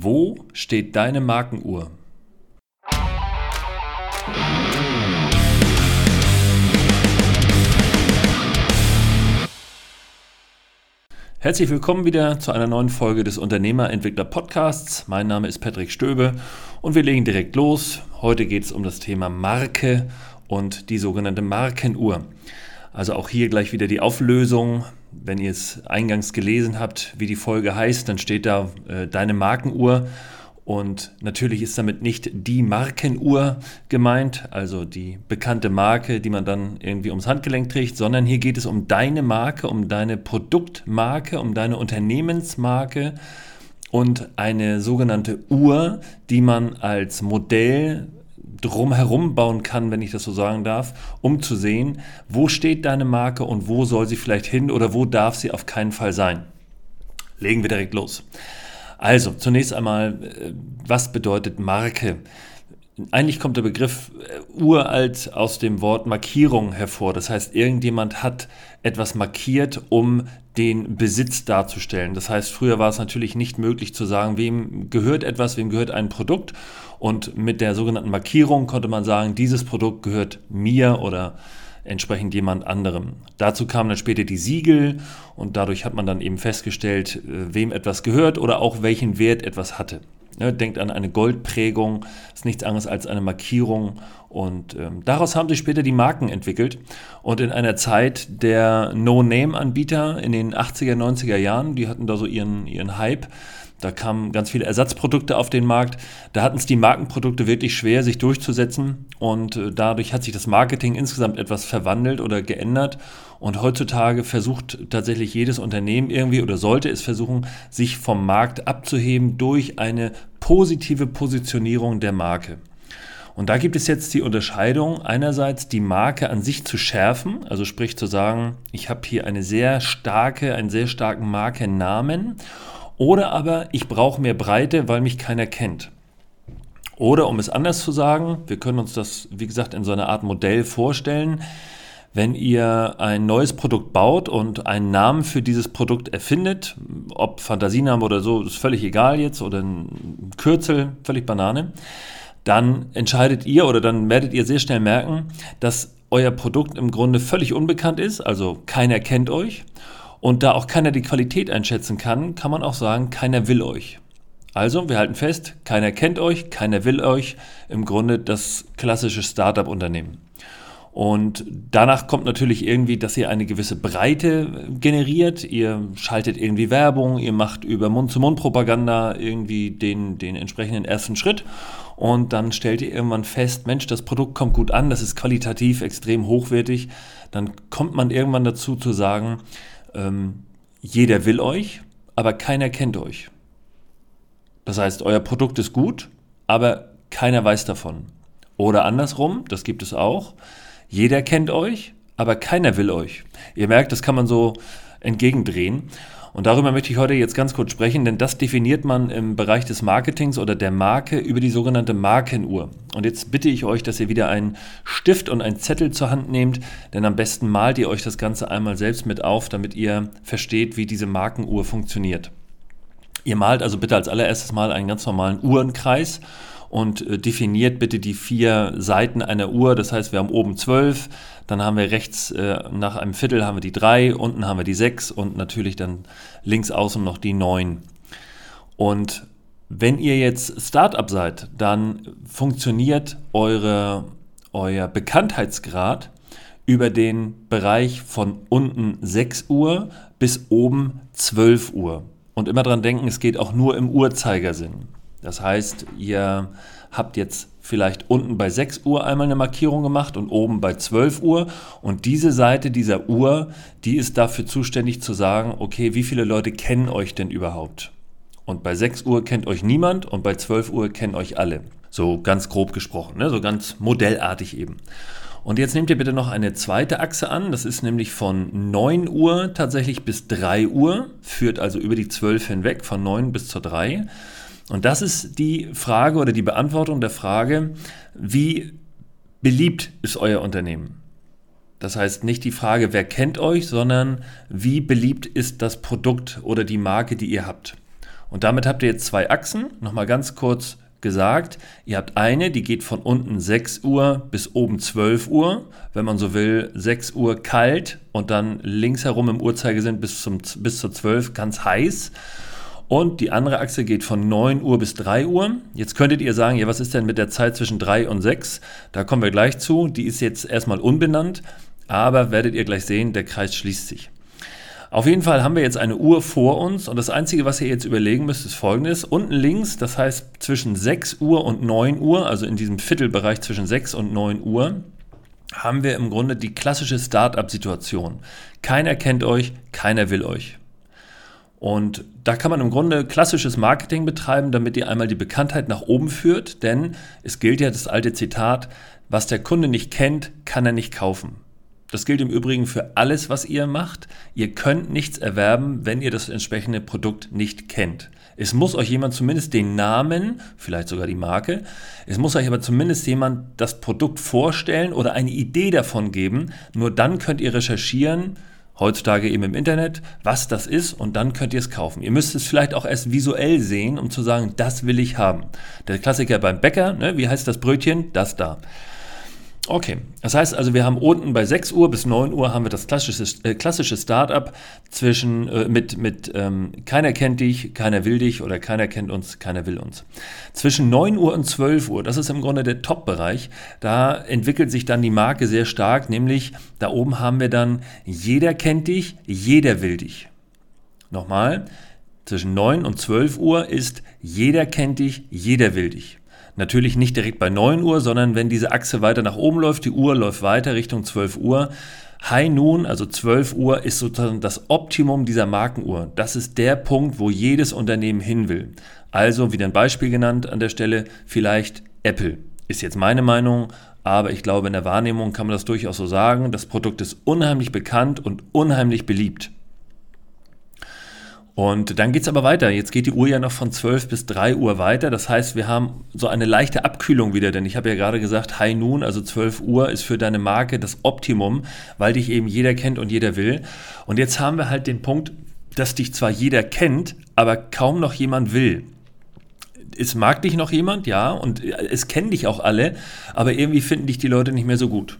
Wo steht deine Markenuhr? Herzlich willkommen wieder zu einer neuen Folge des Unternehmerentwickler Podcasts. Mein Name ist Patrick Stöbe und wir legen direkt los. Heute geht es um das Thema Marke und die sogenannte Markenuhr. Also auch hier gleich wieder die Auflösung. Wenn ihr es eingangs gelesen habt, wie die Folge heißt, dann steht da äh, deine Markenuhr. Und natürlich ist damit nicht die Markenuhr gemeint, also die bekannte Marke, die man dann irgendwie ums Handgelenk trägt, sondern hier geht es um deine Marke, um deine Produktmarke, um deine Unternehmensmarke und eine sogenannte Uhr, die man als Modell drumherum bauen kann, wenn ich das so sagen darf, um zu sehen, wo steht deine Marke und wo soll sie vielleicht hin oder wo darf sie auf keinen Fall sein. Legen wir direkt los. Also, zunächst einmal, äh, was bedeutet Marke? Eigentlich kommt der Begriff äh, uralt aus dem Wort Markierung hervor. Das heißt, irgendjemand hat etwas markiert, um den Besitz darzustellen. Das heißt, früher war es natürlich nicht möglich zu sagen, wem gehört etwas, wem gehört ein Produkt. Und mit der sogenannten Markierung konnte man sagen, dieses Produkt gehört mir oder entsprechend jemand anderem. Dazu kamen dann später die Siegel und dadurch hat man dann eben festgestellt, äh, wem etwas gehört oder auch welchen Wert etwas hatte. Ja, denkt an eine Goldprägung, ist nichts anderes als eine Markierung und ähm, daraus haben sich später die Marken entwickelt und in einer Zeit der No-Name-Anbieter in den 80er, 90er Jahren, die hatten da so ihren, ihren Hype, da kamen ganz viele Ersatzprodukte auf den Markt. Da hatten es die Markenprodukte wirklich schwer, sich durchzusetzen. Und äh, dadurch hat sich das Marketing insgesamt etwas verwandelt oder geändert. Und heutzutage versucht tatsächlich jedes Unternehmen irgendwie oder sollte es versuchen, sich vom Markt abzuheben durch eine positive Positionierung der Marke. Und da gibt es jetzt die Unterscheidung, einerseits die Marke an sich zu schärfen, also sprich zu sagen, ich habe hier eine sehr starke, einen sehr starken Markennamen oder aber ich brauche mehr Breite, weil mich keiner kennt. Oder um es anders zu sagen, wir können uns das, wie gesagt, in so einer Art Modell vorstellen. Wenn ihr ein neues Produkt baut und einen Namen für dieses Produkt erfindet, ob Fantasienamen oder so, ist völlig egal jetzt, oder ein Kürzel, völlig Banane, dann entscheidet ihr oder dann werdet ihr sehr schnell merken, dass euer Produkt im Grunde völlig unbekannt ist, also keiner kennt euch und da auch keiner die Qualität einschätzen kann, kann man auch sagen, keiner will euch. Also, wir halten fest, keiner kennt euch, keiner will euch. Im Grunde das klassische Startup-Unternehmen. Und danach kommt natürlich irgendwie, dass ihr eine gewisse Breite generiert. Ihr schaltet irgendwie Werbung, ihr macht über Mund-zu-Mund-Propaganda irgendwie den, den entsprechenden ersten Schritt. Und dann stellt ihr irgendwann fest, Mensch, das Produkt kommt gut an, das ist qualitativ extrem hochwertig. Dann kommt man irgendwann dazu zu sagen, ähm, jeder will euch, aber keiner kennt euch. Das heißt, euer Produkt ist gut, aber keiner weiß davon. Oder andersrum, das gibt es auch, jeder kennt euch, aber keiner will euch. Ihr merkt, das kann man so entgegendrehen. Und darüber möchte ich heute jetzt ganz kurz sprechen, denn das definiert man im Bereich des Marketings oder der Marke über die sogenannte Markenuhr. Und jetzt bitte ich euch, dass ihr wieder einen Stift und einen Zettel zur Hand nehmt, denn am besten malt ihr euch das Ganze einmal selbst mit auf, damit ihr versteht, wie diese Markenuhr funktioniert. Ihr malt also bitte als allererstes mal einen ganz normalen Uhrenkreis und äh, definiert bitte die vier Seiten einer Uhr. Das heißt, wir haben oben zwölf, dann haben wir rechts äh, nach einem Viertel haben wir die drei, unten haben wir die sechs und natürlich dann links außen noch die neun. Und wenn ihr jetzt Startup seid, dann funktioniert eure, euer Bekanntheitsgrad über den Bereich von unten 6 Uhr bis oben 12 Uhr. Und immer dran denken, es geht auch nur im Uhrzeigersinn. Das heißt, ihr habt jetzt vielleicht unten bei 6 Uhr einmal eine Markierung gemacht und oben bei 12 Uhr. Und diese Seite dieser Uhr, die ist dafür zuständig zu sagen, okay, wie viele Leute kennen euch denn überhaupt? Und bei 6 Uhr kennt euch niemand und bei 12 Uhr kennen euch alle. So ganz grob gesprochen, ne? so ganz modellartig eben. Und jetzt nehmt ihr bitte noch eine zweite Achse an. Das ist nämlich von 9 Uhr tatsächlich bis 3 Uhr, führt also über die 12 hinweg, von 9 bis zur 3. Und das ist die Frage oder die Beantwortung der Frage, wie beliebt ist euer Unternehmen? Das heißt nicht die Frage, wer kennt euch, sondern wie beliebt ist das Produkt oder die Marke, die ihr habt. Und damit habt ihr jetzt zwei Achsen. Nochmal ganz kurz gesagt, ihr habt eine, die geht von unten 6 Uhr bis oben 12 Uhr, wenn man so will, 6 Uhr kalt und dann links herum im Uhrzeigersinn bis, zum, bis zur 12 ganz heiß. Und die andere Achse geht von 9 Uhr bis 3 Uhr. Jetzt könntet ihr sagen, ja, was ist denn mit der Zeit zwischen 3 und 6? Da kommen wir gleich zu. Die ist jetzt erstmal unbenannt, aber werdet ihr gleich sehen, der Kreis schließt sich. Auf jeden Fall haben wir jetzt eine Uhr vor uns und das Einzige, was ihr jetzt überlegen müsst, ist folgendes. Unten links, das heißt zwischen 6 Uhr und 9 Uhr, also in diesem Viertelbereich zwischen 6 und 9 Uhr, haben wir im Grunde die klassische Start-up-Situation. Keiner kennt euch, keiner will euch. Und da kann man im Grunde klassisches Marketing betreiben, damit ihr einmal die Bekanntheit nach oben führt, denn es gilt ja das alte Zitat, was der Kunde nicht kennt, kann er nicht kaufen. Das gilt im Übrigen für alles, was ihr macht. Ihr könnt nichts erwerben, wenn ihr das entsprechende Produkt nicht kennt. Es muss euch jemand zumindest den Namen, vielleicht sogar die Marke, es muss euch aber zumindest jemand das Produkt vorstellen oder eine Idee davon geben. Nur dann könnt ihr recherchieren, heutzutage eben im Internet, was das ist und dann könnt ihr es kaufen. Ihr müsst es vielleicht auch erst visuell sehen, um zu sagen, das will ich haben. Der Klassiker beim Bäcker, ne, wie heißt das Brötchen? Das da. Okay, das heißt also, wir haben unten bei 6 Uhr bis 9 Uhr haben wir das klassische, äh, klassische Startup zwischen äh, mit, mit ähm, keiner kennt dich, keiner will dich oder keiner kennt uns, keiner will uns. Zwischen 9 Uhr und 12 Uhr, das ist im Grunde der Top-Bereich, da entwickelt sich dann die Marke sehr stark, nämlich da oben haben wir dann jeder kennt dich, jeder will dich. Nochmal, zwischen 9 und 12 Uhr ist jeder kennt dich, jeder will dich. Natürlich nicht direkt bei 9 Uhr, sondern wenn diese Achse weiter nach oben läuft, die Uhr läuft weiter Richtung 12 Uhr. High Noon, also 12 Uhr, ist sozusagen das Optimum dieser Markenuhr. Das ist der Punkt, wo jedes Unternehmen hin will. Also, wieder ein Beispiel genannt an der Stelle, vielleicht Apple. Ist jetzt meine Meinung, aber ich glaube, in der Wahrnehmung kann man das durchaus so sagen. Das Produkt ist unheimlich bekannt und unheimlich beliebt. Und dann geht es aber weiter. Jetzt geht die Uhr ja noch von 12 bis 3 Uhr weiter. Das heißt, wir haben so eine leichte Abkühlung wieder, denn ich habe ja gerade gesagt, High Noon, also 12 Uhr, ist für deine Marke das Optimum, weil dich eben jeder kennt und jeder will. Und jetzt haben wir halt den Punkt, dass dich zwar jeder kennt, aber kaum noch jemand will. Es mag dich noch jemand, ja, und es kennen dich auch alle, aber irgendwie finden dich die Leute nicht mehr so gut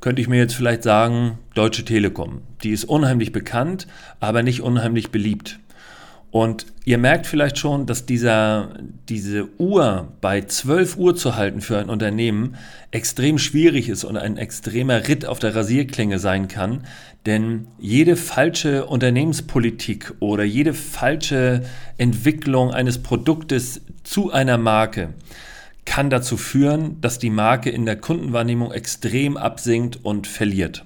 könnte ich mir jetzt vielleicht sagen, Deutsche Telekom. Die ist unheimlich bekannt, aber nicht unheimlich beliebt. Und ihr merkt vielleicht schon, dass dieser, diese Uhr bei 12 Uhr zu halten für ein Unternehmen extrem schwierig ist und ein extremer Ritt auf der Rasierklinge sein kann. Denn jede falsche Unternehmenspolitik oder jede falsche Entwicklung eines Produktes zu einer Marke kann dazu führen, dass die Marke in der Kundenwahrnehmung extrem absinkt und verliert.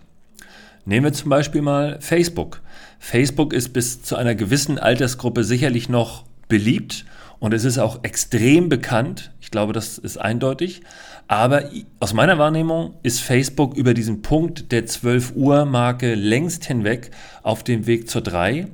Nehmen wir zum Beispiel mal Facebook. Facebook ist bis zu einer gewissen Altersgruppe sicherlich noch beliebt und es ist auch extrem bekannt. Ich glaube, das ist eindeutig. Aber aus meiner Wahrnehmung ist Facebook über diesen Punkt der 12 Uhr Marke längst hinweg auf dem Weg zur 3.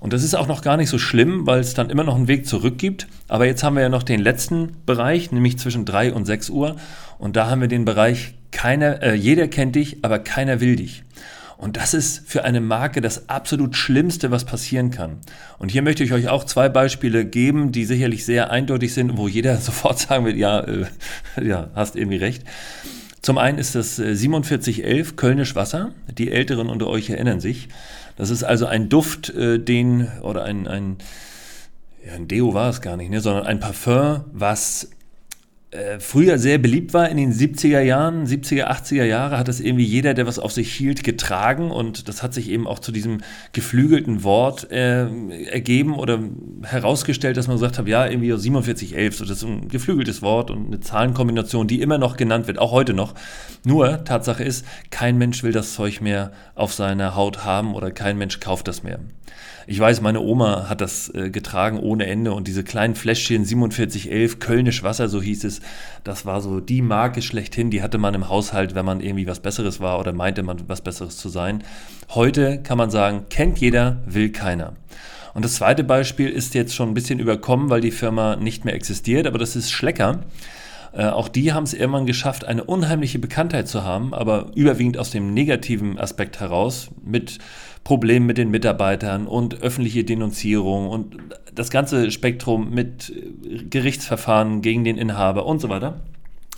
Und das ist auch noch gar nicht so schlimm, weil es dann immer noch einen Weg zurück gibt. Aber jetzt haben wir ja noch den letzten Bereich, nämlich zwischen 3 und 6 Uhr. Und da haben wir den Bereich, keiner, äh, jeder kennt dich, aber keiner will dich. Und das ist für eine Marke das absolut Schlimmste, was passieren kann. Und hier möchte ich euch auch zwei Beispiele geben, die sicherlich sehr eindeutig sind, wo jeder sofort sagen wird, ja, äh, ja, hast irgendwie recht. Zum einen ist das 4711 äh, Kölnisch Wasser. Die Älteren unter euch erinnern sich. Das ist also ein Duft, äh, den, oder ein, ein, ja, ein Deo war es gar nicht, ne, sondern ein Parfum, was äh, früher sehr beliebt war in den 70er Jahren, 70er, 80er Jahre, hat das irgendwie jeder, der was auf sich hielt, getragen und das hat sich eben auch zu diesem geflügelten Wort äh, ergeben oder herausgestellt, dass man gesagt hat, ja, irgendwie 4711, so das ist ein geflügeltes Wort und eine Zahlenkombination, die immer noch genannt wird, auch heute noch. Nur, Tatsache ist, kein Mensch will das Zeug mehr auf seiner Haut haben oder kein Mensch kauft das mehr. Ich weiß, meine Oma hat das äh, getragen ohne Ende und diese kleinen Fläschchen 4711 Kölnisch Wasser, so hieß es, das war so die Marke schlechthin, die hatte man im Haushalt, wenn man irgendwie was Besseres war oder meinte man was Besseres zu sein. Heute kann man sagen, kennt jeder, will keiner. Und das zweite Beispiel ist jetzt schon ein bisschen überkommen, weil die Firma nicht mehr existiert, aber das ist Schlecker. Äh, auch die haben es irgendwann geschafft, eine unheimliche Bekanntheit zu haben, aber überwiegend aus dem negativen Aspekt heraus, mit Problemen mit den Mitarbeitern und öffentliche Denunzierung und das ganze Spektrum mit Gerichtsverfahren gegen den Inhaber und so weiter.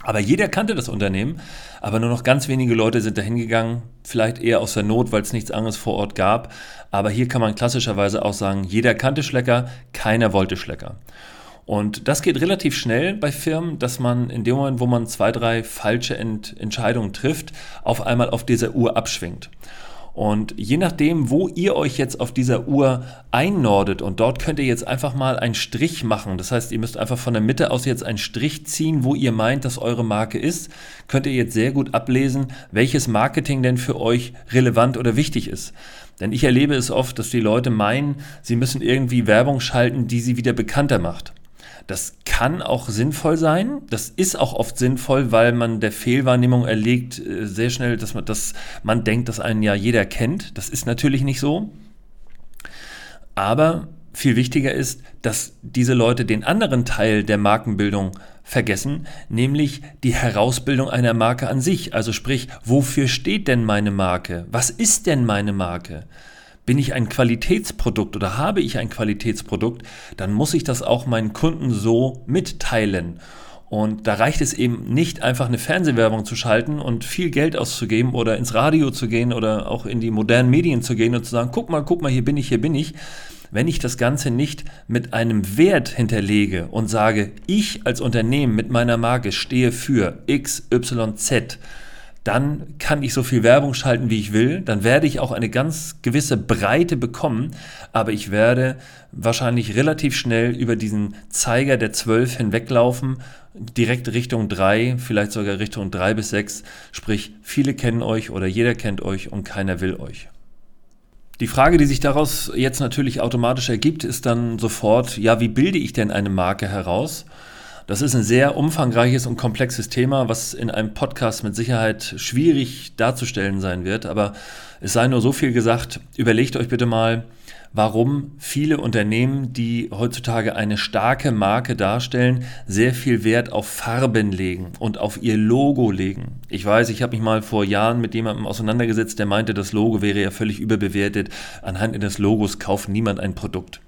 Aber jeder kannte das Unternehmen, aber nur noch ganz wenige Leute sind dahin gegangen, vielleicht eher aus der Not, weil es nichts anderes vor Ort gab. Aber hier kann man klassischerweise auch sagen, jeder kannte Schlecker, keiner wollte Schlecker. Und das geht relativ schnell bei Firmen, dass man in dem Moment, wo man zwei, drei falsche Ent Entscheidungen trifft, auf einmal auf dieser Uhr abschwingt. Und je nachdem, wo ihr euch jetzt auf dieser Uhr einnordet und dort könnt ihr jetzt einfach mal einen Strich machen. Das heißt, ihr müsst einfach von der Mitte aus jetzt einen Strich ziehen, wo ihr meint, dass eure Marke ist. Könnt ihr jetzt sehr gut ablesen, welches Marketing denn für euch relevant oder wichtig ist. Denn ich erlebe es oft, dass die Leute meinen, sie müssen irgendwie Werbung schalten, die sie wieder bekannter macht. Das kann auch sinnvoll sein. Das ist auch oft sinnvoll, weil man der Fehlwahrnehmung erlegt äh, sehr schnell, dass man, dass man denkt, dass einen ja jeder kennt. Das ist natürlich nicht so. Aber viel wichtiger ist, dass diese Leute den anderen Teil der Markenbildung vergessen, nämlich die Herausbildung einer Marke an sich. Also sprich, wofür steht denn meine Marke? Was ist denn meine Marke? Bin ich ein Qualitätsprodukt oder habe ich ein Qualitätsprodukt, dann muss ich das auch meinen Kunden so mitteilen. Und da reicht es eben nicht, einfach eine Fernsehwerbung zu schalten und viel Geld auszugeben oder ins Radio zu gehen oder auch in die modernen Medien zu gehen und zu sagen, guck mal, guck mal, hier bin ich, hier bin ich. Wenn ich das Ganze nicht mit einem Wert hinterlege und sage, ich als Unternehmen mit meiner Marke stehe für X, Y, Z, dann kann ich so viel Werbung schalten, wie ich will. Dann werde ich auch eine ganz gewisse Breite bekommen, aber ich werde wahrscheinlich relativ schnell über diesen Zeiger der 12 hinweglaufen, direkt Richtung 3, vielleicht sogar Richtung 3 bis 6. Sprich, viele kennen euch oder jeder kennt euch und keiner will euch. Die Frage, die sich daraus jetzt natürlich automatisch ergibt, ist dann sofort, ja, wie bilde ich denn eine Marke heraus? Das ist ein sehr umfangreiches und komplexes Thema, was in einem Podcast mit Sicherheit schwierig darzustellen sein wird. Aber es sei nur so viel gesagt, überlegt euch bitte mal, warum viele Unternehmen, die heutzutage eine starke Marke darstellen, sehr viel Wert auf Farben legen und auf ihr Logo legen. Ich weiß, ich habe mich mal vor Jahren mit jemandem auseinandergesetzt, der meinte, das Logo wäre ja völlig überbewertet. Anhand des Logos kauft niemand ein Produkt.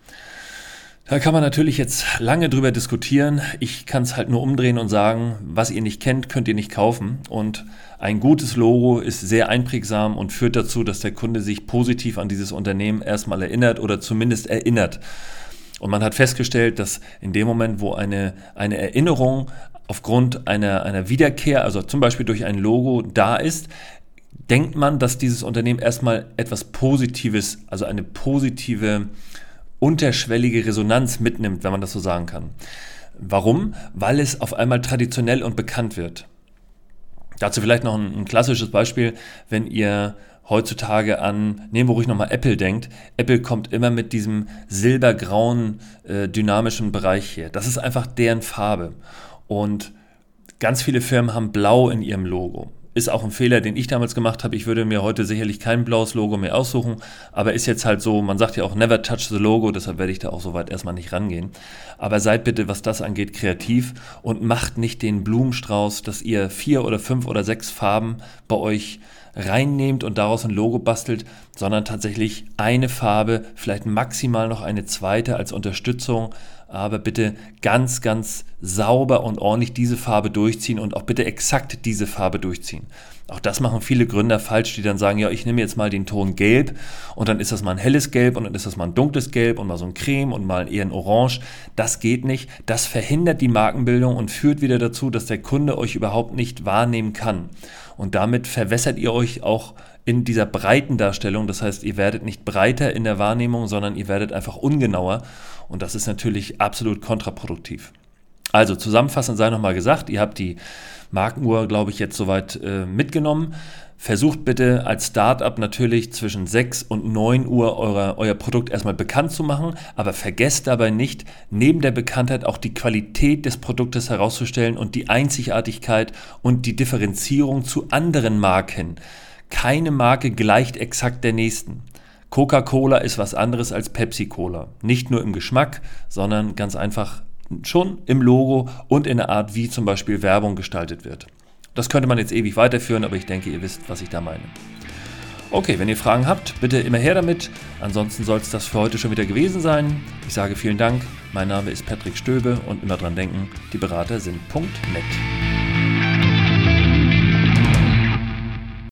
Da kann man natürlich jetzt lange drüber diskutieren. Ich kann es halt nur umdrehen und sagen, was ihr nicht kennt, könnt ihr nicht kaufen. Und ein gutes Logo ist sehr einprägsam und führt dazu, dass der Kunde sich positiv an dieses Unternehmen erstmal erinnert oder zumindest erinnert. Und man hat festgestellt, dass in dem Moment, wo eine, eine Erinnerung aufgrund einer, einer Wiederkehr, also zum Beispiel durch ein Logo da ist, denkt man, dass dieses Unternehmen erstmal etwas Positives, also eine positive unterschwellige Resonanz mitnimmt, wenn man das so sagen kann. Warum? Weil es auf einmal traditionell und bekannt wird. Dazu vielleicht noch ein, ein klassisches Beispiel, wenn ihr heutzutage an, nehmen wir ruhig nochmal Apple denkt. Apple kommt immer mit diesem silbergrauen, äh, dynamischen Bereich hier. Das ist einfach deren Farbe. Und ganz viele Firmen haben blau in ihrem Logo. Ist auch ein Fehler, den ich damals gemacht habe. Ich würde mir heute sicherlich kein blaues Logo mehr aussuchen, aber ist jetzt halt so, man sagt ja auch never touch the Logo, deshalb werde ich da auch so weit erstmal nicht rangehen. Aber seid bitte, was das angeht, kreativ und macht nicht den Blumenstrauß, dass ihr vier oder fünf oder sechs Farben bei euch reinnehmt und daraus ein Logo bastelt, sondern tatsächlich eine Farbe, vielleicht maximal noch eine zweite als Unterstützung, aber bitte ganz, ganz sauber und ordentlich diese Farbe durchziehen und auch bitte exakt diese Farbe durchziehen. Auch das machen viele Gründer falsch, die dann sagen, ja, ich nehme jetzt mal den Ton Gelb und dann ist das mal ein helles Gelb und dann ist das mal ein dunkles Gelb und mal so ein Creme und mal eher ein Orange. Das geht nicht. Das verhindert die Markenbildung und führt wieder dazu, dass der Kunde euch überhaupt nicht wahrnehmen kann. Und damit verwässert ihr euch auch in dieser breiten Darstellung. Das heißt, ihr werdet nicht breiter in der Wahrnehmung, sondern ihr werdet einfach ungenauer. Und das ist natürlich absolut kontraproduktiv. Also zusammenfassend sei nochmal gesagt, ihr habt die Markenuhr, glaube ich, jetzt soweit äh, mitgenommen. Versucht bitte als Startup natürlich zwischen 6 und 9 Uhr eure, euer Produkt erstmal bekannt zu machen, aber vergesst dabei nicht, neben der Bekanntheit auch die Qualität des Produktes herauszustellen und die Einzigartigkeit und die Differenzierung zu anderen Marken. Keine Marke gleicht exakt der nächsten. Coca-Cola ist was anderes als Pepsi-Cola. Nicht nur im Geschmack, sondern ganz einfach schon im Logo und in der Art, wie zum Beispiel Werbung gestaltet wird. Das könnte man jetzt ewig weiterführen, aber ich denke, ihr wisst, was ich da meine. Okay, wenn ihr Fragen habt, bitte immer her damit. Ansonsten soll es das für heute schon wieder gewesen sein. Ich sage vielen Dank. Mein Name ist Patrick Stöbe und immer dran denken, die Berater sind .net.